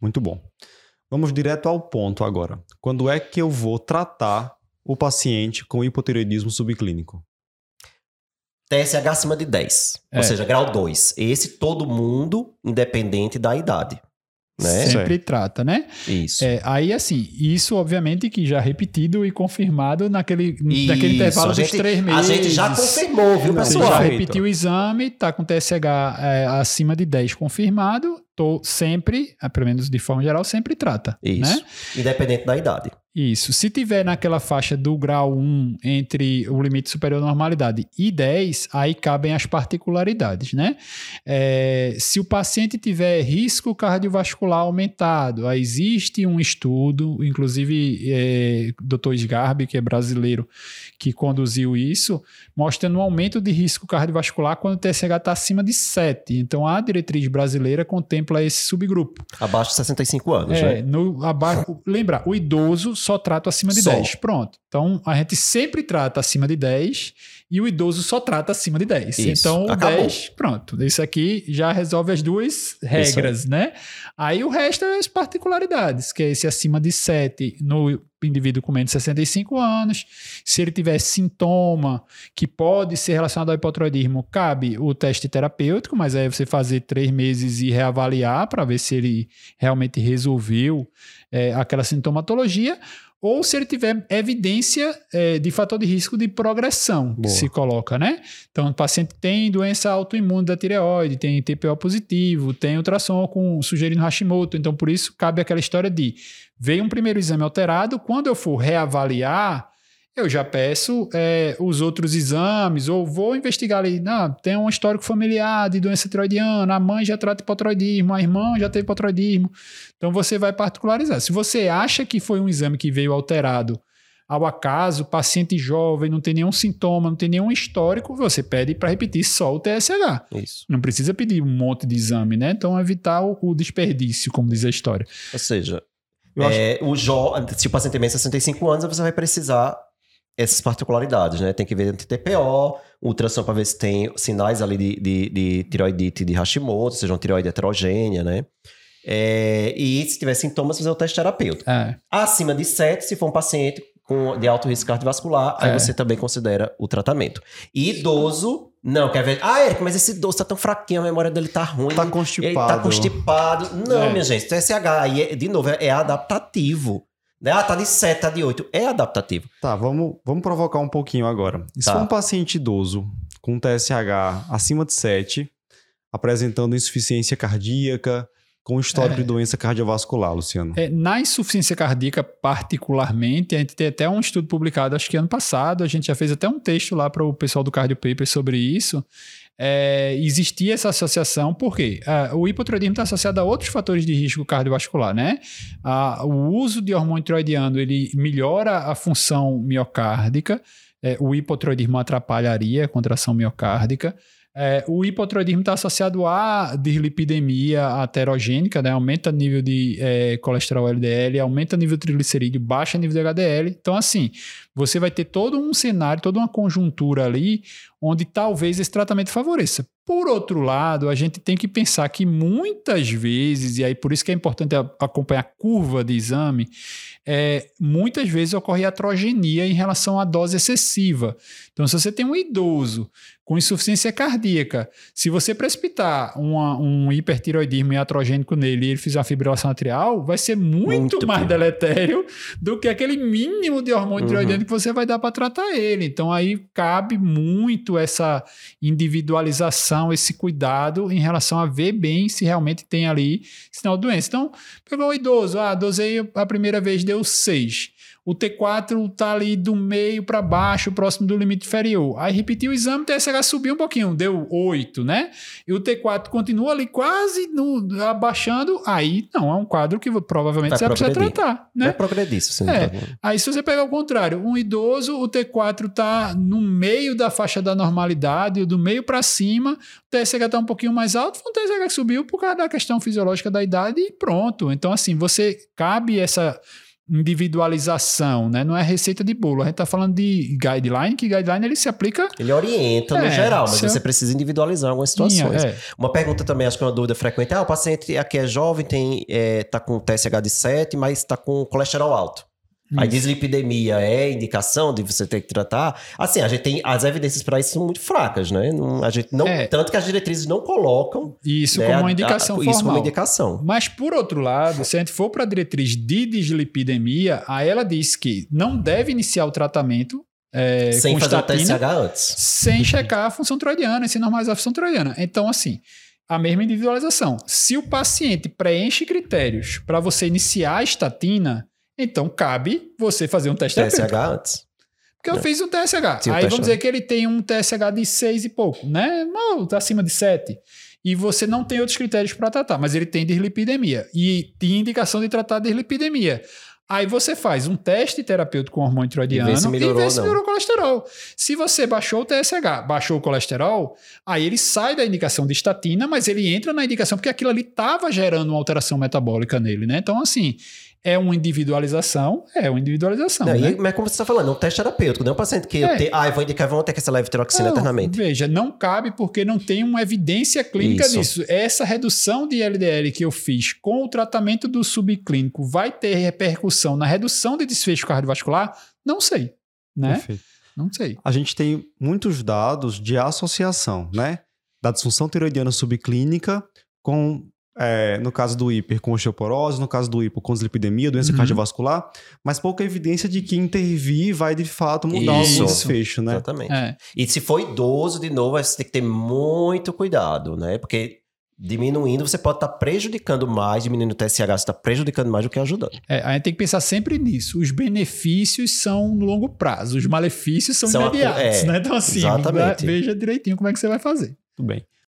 Muito bom. Vamos direto ao ponto agora. Quando é que eu vou tratar o paciente com hipotireoidismo subclínico? TSH acima de 10, É. ou seja, grau 2. Esse todo mundo, independente da idade. Né? Sempre trata, né? Isso. É, aí, assim, isso obviamente que já repetido e confirmado naquele, Isso. naquele intervalo gente, dos três meses. A gente já confirmou, viu, Você pessoal? já repetiu o exame, tá com TSH é, acima de 10 confirmado, sempre, ah, pelo menos de forma geral, sempre trata. Isso. Né? Independente da idade. Isso. Se tiver naquela faixa do grau 1 entre o limite superior à normalidade e 10, aí cabem as particularidades, né? É, se o paciente tiver risco cardiovascular aumentado, aí existe um estudo, inclusive é, Dr. Sgarbi, que é brasileiro, que conduziu isso, mostrando um aumento de risco cardiovascular quando o TSH está acima de 7. Então a diretriz brasileira contempla esse subgrupo. Abaixo de 65 anos, É, né? no, abaixo, lembra, o idoso só trata acima de Só. 10. Pronto. Então, a gente sempre trata acima de 10 e o idoso só trata acima de 10. Isso, Então, o acabou. 10, pronto. Isso aqui já resolve as duas regras, né? Aí o resto é as particularidades, que é esse acima de 7 no indivíduo com menos de 65 anos. Se ele tiver sintoma que pode ser relacionado ao hipotiroidismo, cabe o teste terapêutico, mas aí você fazer três meses e reavaliar para ver se ele realmente resolveu é, aquela sintomatologia, ou se ele tiver evidência é, de fator de risco de progressão, que Boa. se coloca, né? Então, o paciente tem doença autoimune da tireoide, tem TPO positivo, tem ultrassom com sugerindo Hashimoto, então por isso cabe aquela história de veio um primeiro exame alterado, quando eu for reavaliar, eu já peço é, os outros exames, ou vou investigar ali, não, tem um histórico familiar de doença tiroidiana, a mãe já trata hipotiroidismo, a irmã já teve hipotiroidismo. Então você vai particularizar. Se você acha que foi um exame que veio alterado ao acaso, paciente jovem, não tem nenhum sintoma, não tem nenhum histórico, você pede para repetir só o TSH. Isso. Não precisa pedir um monte de exame, né? Então evitar o, o desperdício, como diz a história. Ou seja, Eu acho- é, o jo... se o paciente tem menos de 65 anos, você vai precisar essas particularidades, né? Tem que ver anti-TPO, ultrassom para ver se tem sinais ali de, de, de tiroidite de Hashimoto, ou seja, uma tiroide heterogênea, né? É, e se tiver sintomas, fazer o teste terapêutico. É. Acima de 7, se for um paciente com, de alto risco cardiovascular, aí É. você também considera o tratamento. E idoso, não, quer ver? Ah, Eric, mas esse idoso tá tão fraquinho, a memória dele tá ruim. Tá Ele constipado. tá constipado. Não, É. minha gente, TSH aí, é- de novo, é, é adaptativo. Né? Ah, tá de 7, tá de 8. É adaptativo. Tá, vamos, vamos provocar um pouquinho agora. Se Tá. for um paciente idoso com TSH acima de 7, apresentando insuficiência cardíaca, com histórico É. de doença cardiovascular, Luciano. É, na insuficiência cardíaca, particularmente, a gente tem até um estudo publicado, acho que ano passado, a gente já fez até um texto lá para o pessoal do Cardio Paper sobre isso. É, existia essa associação, por quê? Ah, o hipotiroidismo está associado a outros fatores de risco cardiovascular, né? O uso de hormônio tiroidiano, ele melhora a função miocárdica, é, o hipotiroidismo atrapalharia a contração miocárdica. É, o hipotiroidismo está associado à dislipidemia aterogênica, né? aumenta o nível de é, colesterol LDL, aumenta o nível de triglicerídeo, baixa o nível de HDL. Então, assim, você vai ter todo um cenário, toda uma conjuntura ali, onde talvez esse tratamento favoreça. Por outro lado, a gente tem que pensar que muitas vezes, e aí por isso que é importante acompanhar a curva de exame, é, muitas vezes ocorre atrogenia em relação à dose excessiva. Então, se você tem um idoso com insuficiência cardíaca, se você precipitar uma- um hipertiroidismo iatrogênico nele e ele fizer uma fibrilação atrial, vai ser muito, Muito mais pior. deletério do que aquele mínimo de hormônio Uhum. tiroidiano que você vai dar para tratar ele. Então, aí cabe muito essa individualização, esse cuidado em relação a ver bem se realmente tem ali sinal de doença. Então, pegou o idoso, ah, dosei a primeira vez, deu 6. O T4 tá ali do meio para baixo, próximo do limite inferior. Aí repetiu o exame, o TSH subiu um pouquinho, deu 8, né? E o T4 continua ali quase no, abaixando. Aí não, é um quadro que provavelmente Vai você progredir. tratar, né? Vai progredir, se você É. tá- Aí, se você pegar o contrário, um idoso, o T4 está no meio da faixa da normalidade, do meio para cima, o TSH está um pouquinho mais alto, foi um TSH que subiu por causa da questão fisiológica da idade e pronto. Então, assim, você cabe essa individualização, né? Não é receita de bolo. A gente está falando de guideline, que guideline ele se aplica. Ele orienta no É, geral, mas você precisa individualizar algumas situações. É. Uma pergunta também, acho que é uma dúvida frequente. Ah, o paciente aqui é jovem, tem, é, tá com TSH de 7, mas tá com colesterol alto. A Isso. dislipidemia é indicação de você ter que tratar? Assim, a gente tem as evidências para isso são muito fracas, né? Não- a gente não, É. tanto que as diretrizes não colocam Isso né, como a- uma a- indicação isso formal. como indicação. Mas, por outro lado, se a gente for para a diretriz de dislipidemia, aí ela diz que não deve iniciar o tratamento é, Sem fazer o TSH antes. sem checar a função tiroidiana e sem normalizar a função tiroidiana. Então, assim, a mesma individualização. Se o paciente preenche critérios para você iniciar a estatina, então cabe você fazer um teste terapêutico. TSH antes. Porque eu fiz um TSH. Sim, Aí vamos dizer que ele tem um TSH de 6 e pouco, né? Tá acima de 7. E você não tem outros critérios para tratar, mas ele tem dislipidemia. E tinha indicação de tratar dislipidemia. Aí você faz um teste terapêutico com hormônio tiroidiano E vê se melhorou vê se melhorou o colesterol. Se você baixou o TSH, baixou o colesterol, aí ele sai da indicação de estatina, mas ele entra na indicação porque aquilo ali estava gerando uma alteração metabólica nele, né? Então, assim, é uma individualização, é uma individualização. Não, né? e- mas como você está falando, é um teste terapêutico, não é um paciente que eu É. te, ah, eu vou indicar, vamos ter que essa levotiroxina Não, eternamente. Veja, não cabe porque não tem uma evidência clínica Isso. disso. Essa redução de LDL que eu fiz com o tratamento do subclínico vai ter repercussão na redução de desfecho cardiovascular? Não sei, né? Perfeito. Não sei. A gente tem muitos dados de associação, né? Da disfunção tiroidiana subclínica com, é, no caso do hiper, com osteoporose, no caso do hipo, com dislipidemia, doença Uhum. cardiovascular, mas pouca evidência de que intervir vai de fato mudar Isso. o desfecho, né? Exatamente. É. E se for idoso, de novo, você tem que ter muito cuidado, né? Porque diminuindo, você pode estar prejudicando mais, diminuindo o TSH, você está prejudicando mais do que ajudando. É, a gente tem que pensar sempre nisso. Os benefícios são no longo prazo, os malefícios são, São a- imediatos, é, né? Então, assim, exatamente. veja direitinho como é que você vai fazer. Tudo bem.